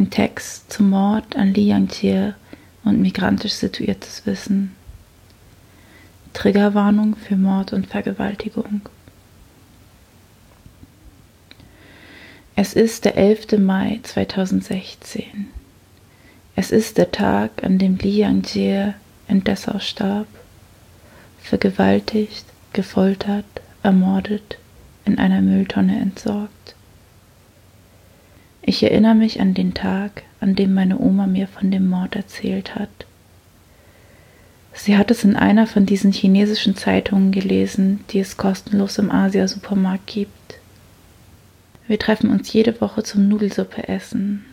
Ein Text zum Mord an Li Yangjie und migrantisch situiertes Wissen. Triggerwarnung für Mord und Vergewaltigung. Es ist der 11. Mai 2016. Es ist der Tag, an dem Li Yangjie in Dessau starb, vergewaltigt, gefoltert, ermordet, in einer Mülltonne entsorgt. Ich erinnere mich an den Tag, an dem meine Oma mir von dem Mord erzählt hat. Sie hat es in einer von diesen chinesischen Zeitungen gelesen, die es kostenlos im Asia-Supermarkt gibt. Wir treffen uns jede Woche zum Nudelsuppe essen.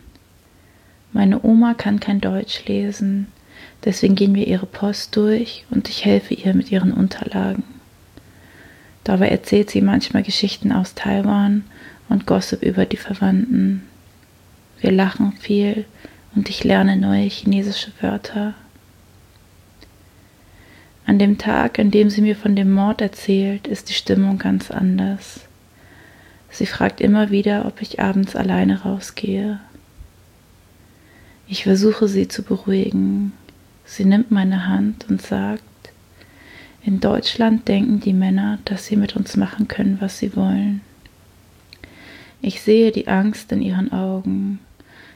Meine Oma kann kein Deutsch lesen, deswegen gehen wir ihre Post durch und ich helfe ihr mit ihren Unterlagen. Dabei erzählt sie manchmal Geschichten aus Taiwan und Gossip über die Verwandten. Wir lachen viel und ich lerne neue chinesische Wörter. An dem Tag, an dem sie mir von dem Mord erzählt, ist die Stimmung ganz anders. Sie fragt immer wieder, ob ich abends alleine rausgehe. Ich versuche sie zu beruhigen. Sie nimmt meine Hand und sagt, in Deutschland denken die Männer, dass sie mit uns machen können, was sie wollen. Ich sehe die Angst in ihren Augen.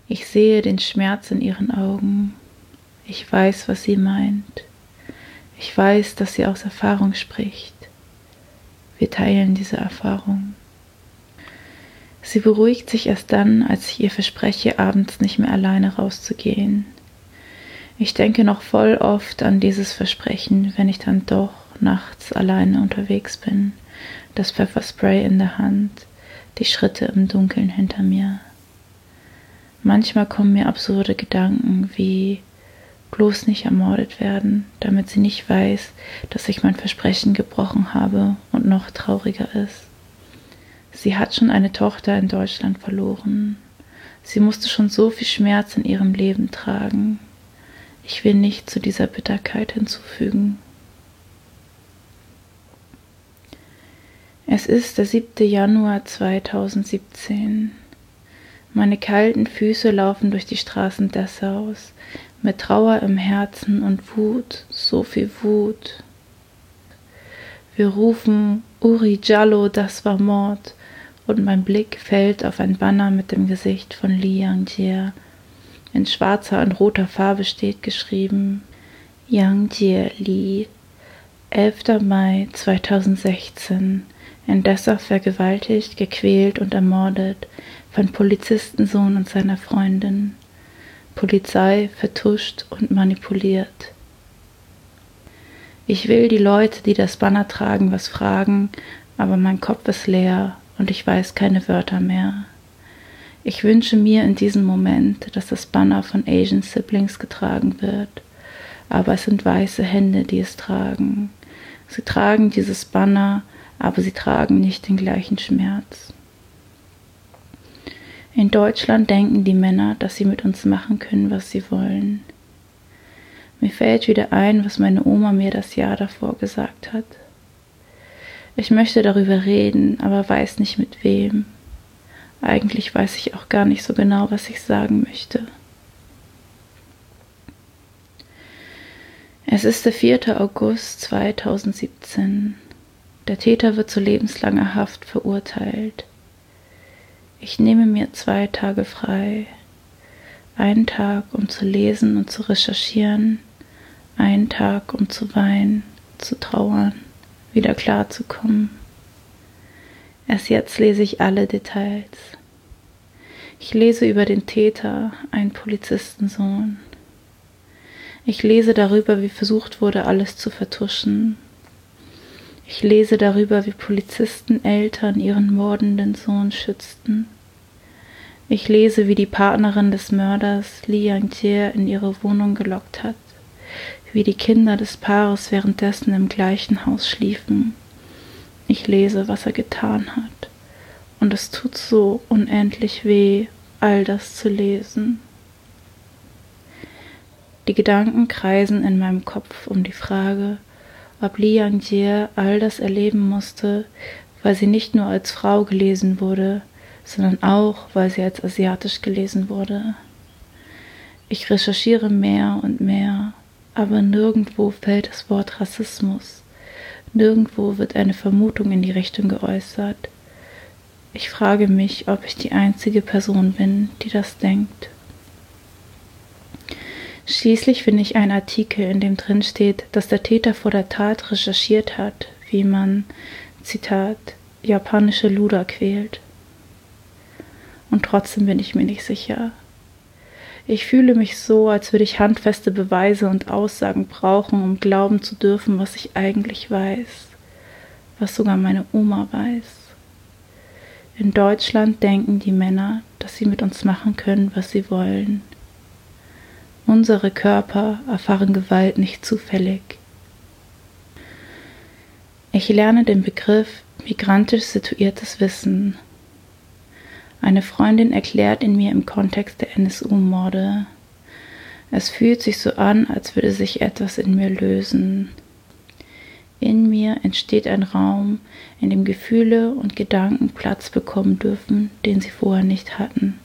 Ich sehe den Schmerz in ihren Augen. Ich weiß, was sie meint. Ich weiß, dass sie aus Erfahrung spricht. Wir teilen diese Erfahrung. Sie beruhigt sich erst dann, als ich ihr verspreche, abends nicht mehr alleine rauszugehen. Ich denke noch voll oft an dieses Versprechen, wenn ich dann doch nachts alleine unterwegs bin, das Pfefferspray in der Hand, die Schritte im Dunkeln hinter mir. Manchmal kommen mir absurde Gedanken wie bloß nicht ermordet werden, damit sie nicht weiß, dass ich mein Versprechen gebrochen habe und noch trauriger ist. Sie hat schon eine Tochter in Deutschland verloren. Sie musste schon so viel Schmerz in ihrem Leben tragen. Ich will nicht zu dieser Bitterkeit hinzufügen. Es ist der 7. Januar 2017. Meine kalten Füße laufen durch die Straßen Dessaus mit Trauer im Herzen und Wut, so viel Wut. Wir rufen Uri Jallo, das war Mord, und mein Blick fällt auf ein Banner mit dem Gesicht von Li Yangjie. In schwarzer und roter Farbe steht geschrieben Yangjie Li, 11. Mai 2016, in Dessau vergewaltigt, gequält und ermordet von Polizistensohn und seiner Freundin. Polizei vertuscht und manipuliert. Ich will die Leute, die das Banner tragen, was fragen, aber mein Kopf ist leer und ich weiß keine Wörter mehr. Ich wünsche mir in diesem Moment, dass das Banner von Asian Siblings getragen wird, aber es sind weiße Hände, die es tragen. Sie tragen dieses Banner, aber sie tragen nicht den gleichen Schmerz. In Deutschland denken die Männer, dass sie mit uns machen können, was sie wollen. Mir fällt wieder ein, was meine Oma mir das Jahr davor gesagt hat. Ich möchte darüber reden, aber weiß nicht mit wem. Eigentlich weiß ich auch gar nicht so genau, was ich sagen möchte. Es ist der 4. August 2017. Der Täter wird zu lebenslanger Haft verurteilt. Ich nehme mir zwei Tage frei. Einen Tag, um zu lesen und zu recherchieren. Einen Tag, um zu weinen, zu trauern, wieder klarzukommen. Erst jetzt lese ich alle Details. Ich lese über den Täter, einen Polizistensohn. Ich lese darüber, wie versucht wurde, alles zu vertuschen, ich lese darüber, wie Polizisten Eltern ihren mordenden Sohn schützten. Ich lese, wie die Partnerin des Mörders Li Yangjie in ihre Wohnung gelockt hat, wie die Kinder des Paares währenddessen im gleichen Haus schliefen. Ich lese, was er getan hat, und es tut so unendlich weh, all das zu lesen. Die Gedanken kreisen in meinem Kopf um die Frage, ob Li Yangjie all das erleben musste, weil sie nicht nur als Frau gelesen wurde, sondern auch, weil sie als asiatisch gelesen wurde. Ich recherchiere mehr und mehr, aber nirgendwo fällt das Wort Rassismus. Nirgendwo wird eine Vermutung in die Richtung geäußert. Ich frage mich, ob ich die einzige Person bin, die das denkt. Schließlich finde ich einen Artikel, in dem drin steht, dass der Täter vor der Tat recherchiert hat, wie man, Zitat, japanische Luder quält. Und trotzdem bin ich mir nicht sicher. Ich fühle mich so, als würde ich handfeste Beweise und Aussagen brauchen, um glauben zu dürfen, was ich eigentlich weiß, was sogar meine Oma weiß. In Deutschland denken die Männer, dass sie mit uns machen können, was sie wollen. Unsere Körper erfahren Gewalt nicht zufällig. Ich lerne den Begriff migrantisch situiertes Wissen eine Freundin erklärt in mir im Kontext der NSU-Morde. Es fühlt sich so an, als würde sich etwas in mir lösen. In mir entsteht ein Raum, in dem Gefühle und Gedanken Platz bekommen dürfen, den sie vorher nicht hatten.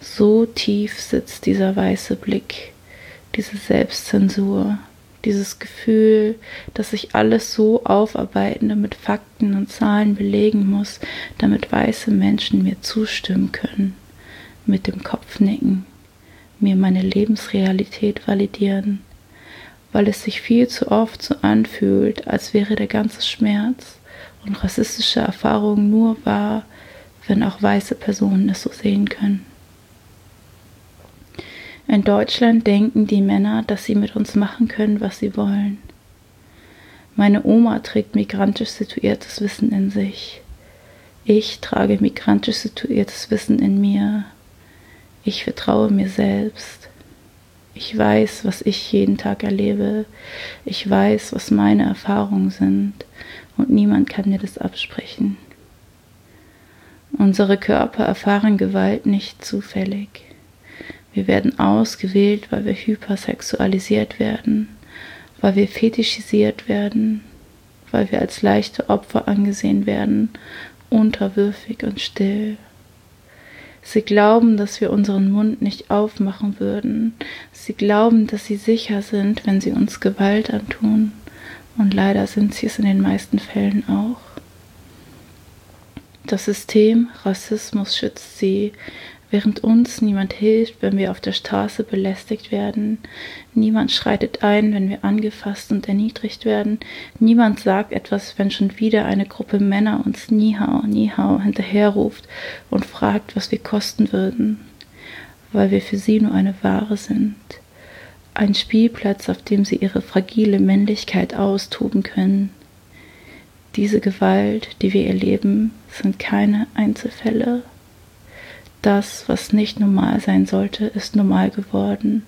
So tief sitzt dieser weiße Blick, diese Selbstzensur, dieses Gefühl, dass ich alles so aufarbeiten und mit Fakten und Zahlen belegen muss, damit weiße Menschen mir zustimmen können, mit dem Kopf nicken, mir meine Lebensrealität validieren, weil es sich viel zu oft so anfühlt, als wäre der ganze Schmerz und rassistische Erfahrung nur wahr, wenn auch weiße Personen es so sehen können. In Deutschland denken die Männer, dass sie mit uns machen können, was sie wollen. Meine Oma trägt migrantisch situiertes Wissen in sich. Ich trage migrantisch situiertes Wissen in mir. Ich vertraue mir selbst. Ich weiß, was ich jeden Tag erlebe. Ich weiß, was meine Erfahrungen sind. Und niemand kann mir das absprechen. Unsere Körper erfahren Gewalt nicht zufällig. Wir werden ausgewählt, weil wir hypersexualisiert werden, weil wir fetischisiert werden, weil wir als leichte Opfer angesehen werden, unterwürfig und still. Sie glauben, dass wir unseren Mund nicht aufmachen würden. Sie glauben, dass sie sicher sind, wenn sie uns Gewalt antun. Und leider sind sie es in den meisten Fällen auch. Das System Rassismus schützt sie, während uns niemand hilft, wenn wir auf der Straße belästigt werden, niemand schreitet ein, wenn wir angefasst und erniedrigt werden, niemand sagt etwas, wenn schon wieder eine Gruppe Männer uns Nihau, Nihau hinterherruft und fragt, was wir kosten würden, weil wir für sie nur eine Ware sind, ein Spielplatz, auf dem sie ihre fragile Männlichkeit austoben können. Diese Gewalt, die wir erleben, sind keine Einzelfälle. Das, was nicht normal sein sollte, ist normal geworden.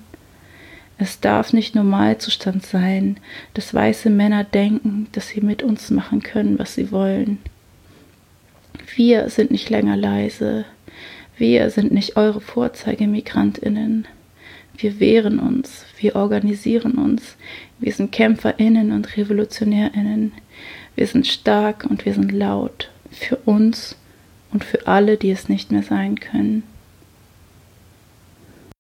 Es darf nicht Normalzustand sein, dass weiße Männer denken, dass sie mit uns machen können, was sie wollen. Wir sind nicht länger leise. Wir sind nicht eure VorzeigemigrantInnen. Wir wehren uns, wir organisieren uns. Wir sind KämpferInnen und RevolutionärInnen. Wir sind stark und wir sind laut. Für uns und für alle, die es nicht mehr sein können.